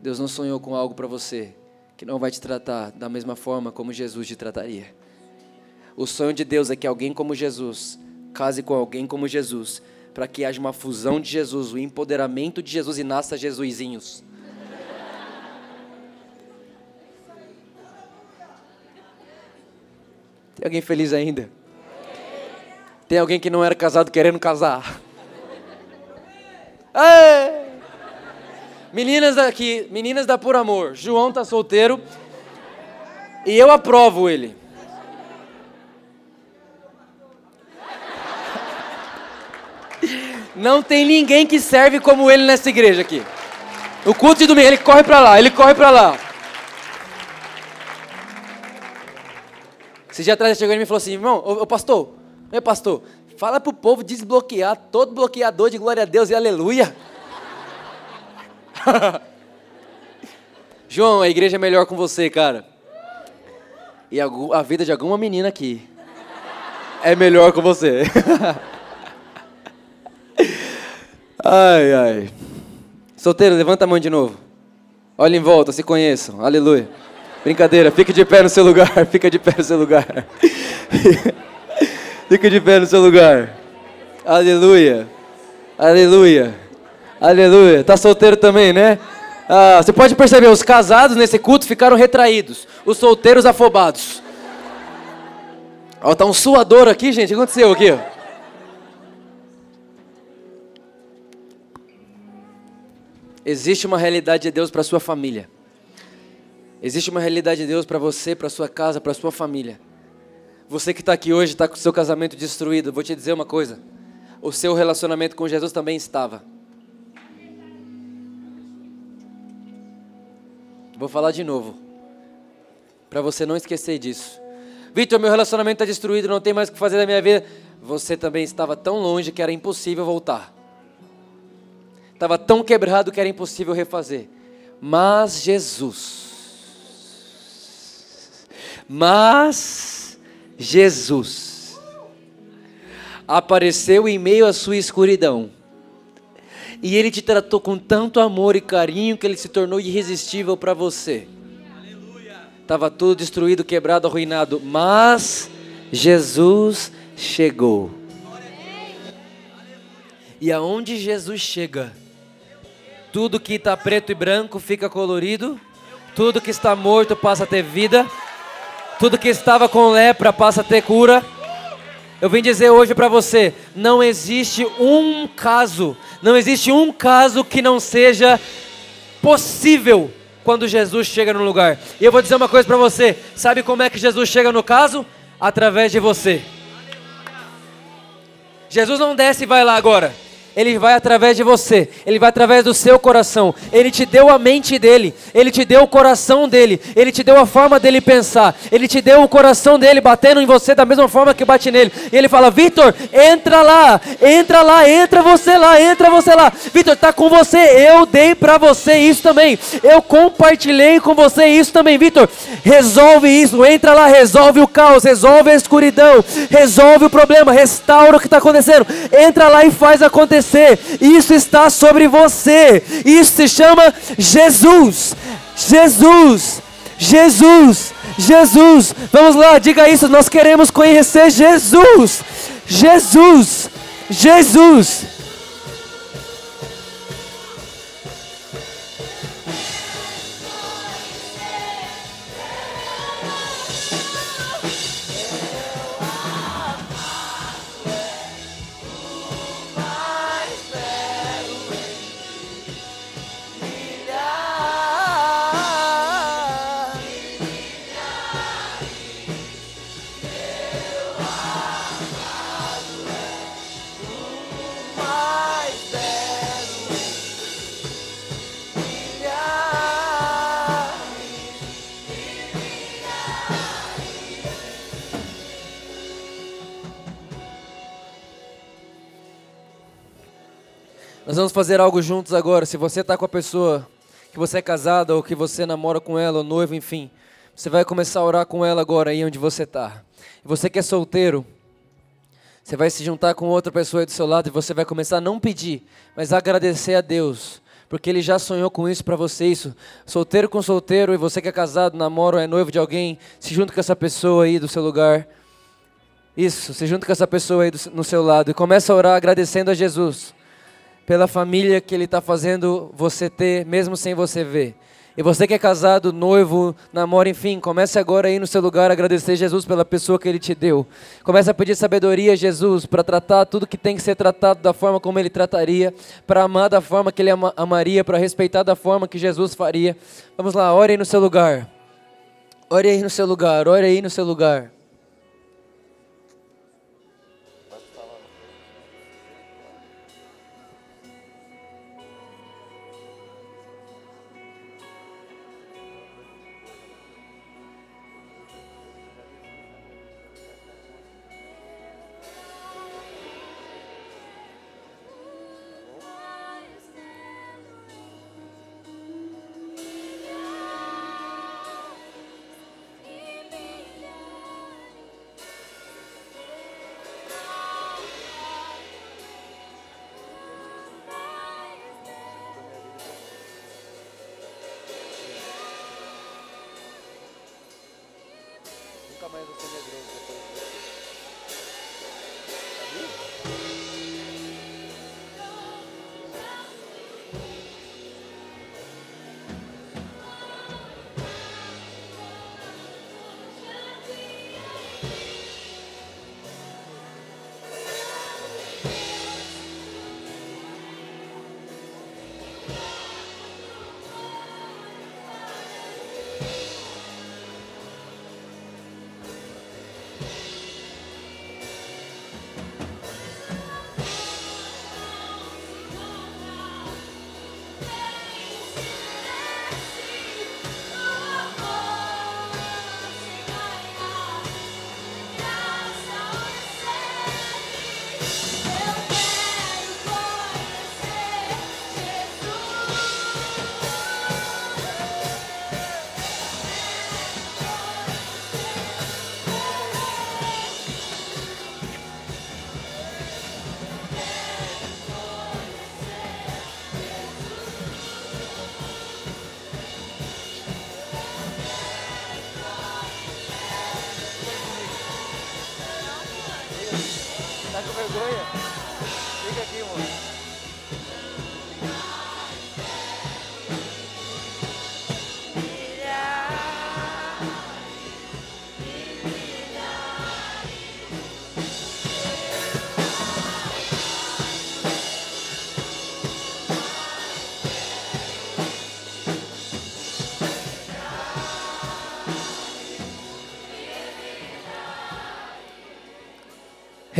Deus não sonhou com algo para você que não vai te tratar da mesma forma como Jesus te trataria. O sonho de Deus é que alguém como Jesus case com alguém como Jesus, para que haja uma fusão de Jesus, o empoderamento de Jesus e nasça Jesusinhos. Tem alguém feliz ainda? Tem alguém que não era casado querendo casar? Ei! Meninas aqui, meninas da Por Amor. João tá solteiro. E eu aprovo ele. Não tem ninguém que serve como ele nessa igreja aqui. O culto de domingo, ele corre para lá, ele corre para lá. Esse dia atrás chegou e me falou assim, irmão, ô, ô pastor, meu pastor, fala pro povo desbloquear todo bloqueador de glória a Deus e aleluia. João, a igreja é melhor com você, cara. E a, vida de alguma menina aqui é melhor com você. ai, ai. Solteiro, levanta a mão de novo. Olha em volta, se conheçam. Aleluia. Brincadeira, fique de pé no seu lugar, fica de pé no seu lugar. fica de pé no seu lugar. Aleluia. Aleluia. Aleluia. Tá solteiro também, né? Ah, você pode perceber, os casados nesse culto ficaram retraídos, os solteiros afobados. Ó, tá um suador aqui, gente. O que aconteceu aqui? Existe uma realidade de Deus para sua família. Existe uma realidade de Deus para você, para sua casa, para sua família. Você que está aqui hoje está com o seu casamento destruído, vou te dizer uma coisa. O seu relacionamento com Jesus também estava. Vou falar de novo. Para você não esquecer disso. Vitor, meu relacionamento está destruído, não tem mais o que fazer da minha vida. Você também estava tão longe que era impossível voltar. Estava tão quebrado que era impossível refazer. Mas Jesus mas Jesus apareceu em meio à sua escuridão. E ele te tratou com tanto amor e carinho que ele se tornou irresistível para você. Estava tudo destruído, quebrado, arruinado, mas Jesus chegou. E aonde Jesus chega, tudo que está preto e branco fica colorido, tudo que está morto passa a ter vida. Tudo que estava com lepra passa a ter cura. Eu vim dizer hoje para você: não existe um caso, não existe um caso que não seja possível quando Jesus chega no lugar. E eu vou dizer uma coisa para você: sabe como é que Jesus chega no caso? Através de você. Jesus não desce e vai lá agora. Ele vai através de você, ele vai através do seu coração. Ele te deu a mente dele, ele te deu o coração dele, ele te deu a forma dele pensar, ele te deu o coração dele batendo em você da mesma forma que bate nele. E ele fala: Vitor, entra lá, entra lá, entra você lá, entra você lá. Vitor, está com você, eu dei para você isso também, eu compartilhei com você isso também. Vitor, resolve isso, entra lá, resolve o caos, resolve a escuridão, resolve o problema, restaura o que está acontecendo. Entra lá e faz acontecer você, isso está sobre você. Isso se chama Jesus. Jesus. Jesus. Jesus. Vamos lá, diga isso. Nós queremos conhecer Jesus. Jesus. Jesus. Nós vamos fazer algo juntos agora. Se você está com a pessoa que você é casada ou que você namora com ela, ou noivo, enfim, você vai começar a orar com ela agora aí onde você está. Você que é solteiro, você vai se juntar com outra pessoa aí do seu lado e você vai começar a não pedir, mas agradecer a Deus. Porque Ele já sonhou com isso para você, isso. Solteiro com solteiro, e você que é casado, namora ou é noivo de alguém, se junta com essa pessoa aí do seu lugar. Isso, se junta com essa pessoa aí do, no seu lado e começa a orar agradecendo a Jesus pela família que Ele está fazendo você ter, mesmo sem você ver. E você que é casado, noivo, namora, enfim, comece agora aí no seu lugar a agradecer Jesus pela pessoa que Ele te deu. Comece a pedir sabedoria a Jesus para tratar tudo que tem que ser tratado da forma como Ele trataria, para amar da forma que Ele ama, amaria, para respeitar da forma que Jesus faria. Vamos lá, ore aí no seu lugar. Ore aí no seu lugar, ore aí no seu lugar.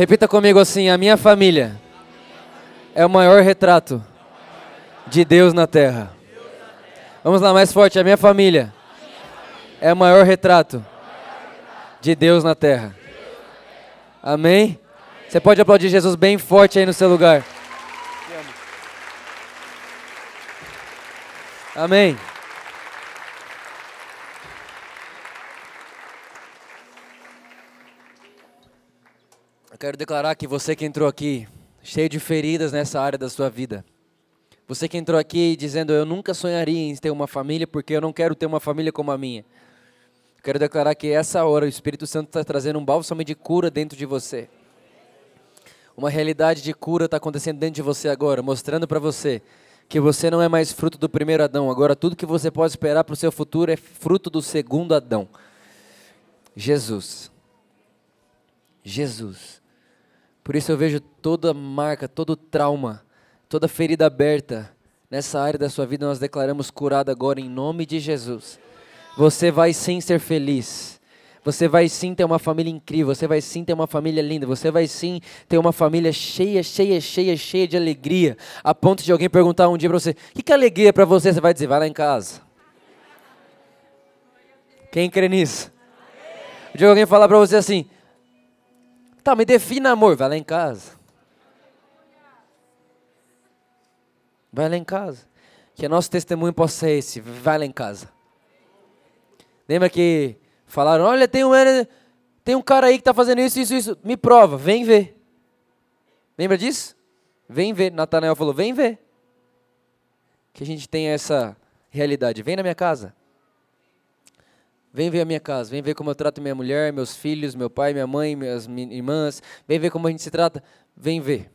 Repita comigo assim: a minha família é o maior retrato de Deus na terra. Vamos lá, mais forte: a minha família é o maior retrato de Deus na terra. Amém? Você pode aplaudir Jesus bem forte aí no seu lugar. Amém. Quero declarar que você que entrou aqui, cheio de feridas nessa área da sua vida, você que entrou aqui dizendo eu nunca sonharia em ter uma família porque eu não quero ter uma família como a minha. Quero declarar que essa hora o Espírito Santo está trazendo um bálsamo de cura dentro de você. Uma realidade de cura está acontecendo dentro de você agora, mostrando para você que você não é mais fruto do primeiro Adão. Agora tudo que você pode esperar para o seu futuro é fruto do segundo Adão. Jesus. Jesus. Por isso eu vejo toda marca, todo trauma, toda ferida aberta nessa área da sua vida, nós declaramos curada agora em nome de Jesus. Você vai sim ser feliz. Você vai sim ter uma família incrível, você vai sim ter uma família linda, você vai sim ter uma família cheia, cheia, cheia, cheia de alegria, a ponto de alguém perguntar um dia para você: o que, que é alegria para você? Você vai dizer: vai lá em casa. Quem crê nisso? Dia alguém falar para você assim: Tá, me defina amor. Vai lá em casa. Vai lá em casa. Que nosso testemunho possa ser esse. Vai lá em casa. Lembra que falaram: olha, tem um, tem um cara aí que está fazendo isso, isso, isso. Me prova, vem ver. Lembra disso? Vem ver. Natanael falou: vem ver. Que a gente tenha essa realidade. Vem na minha casa. Vem ver a minha casa, vem ver como eu trato minha mulher, meus filhos, meu pai, minha mãe, minhas irmãs. Vem ver como a gente se trata. Vem ver.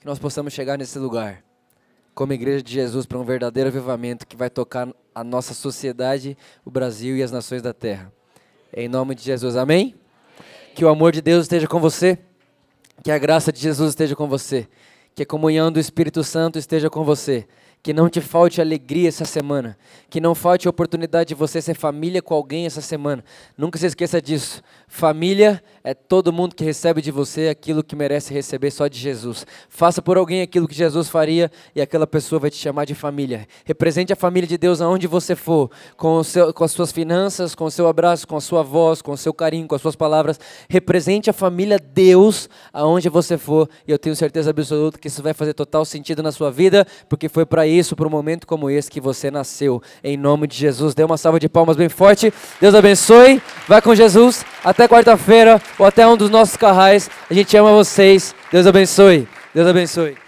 Que nós possamos chegar nesse lugar, como igreja de Jesus, para um verdadeiro avivamento que vai tocar a nossa sociedade, o Brasil e as nações da terra. Em nome de Jesus, amém? Que o amor de Deus esteja com você, que a graça de Jesus esteja com você, que a comunhão do Espírito Santo esteja com você que não te falte alegria essa semana. Que não falte a oportunidade de você ser família com alguém essa semana. Nunca se esqueça disso. Família é todo mundo que recebe de você aquilo que merece receber só de Jesus. Faça por alguém aquilo que Jesus faria e aquela pessoa vai te chamar de família. Represente a família de Deus aonde você for, com, seu, com as suas finanças, com o seu abraço, com a sua voz, com o seu carinho, com as suas palavras. Represente a família Deus aonde você for e eu tenho certeza absoluta que isso vai fazer total sentido na sua vida, porque foi para isso, para um momento como esse que você nasceu. Em nome de Jesus. Dê uma salva de palmas bem forte. Deus abençoe. Vai com Jesus. Até quarta-feira ou até um dos nossos carrais. A gente ama vocês. Deus abençoe. Deus abençoe.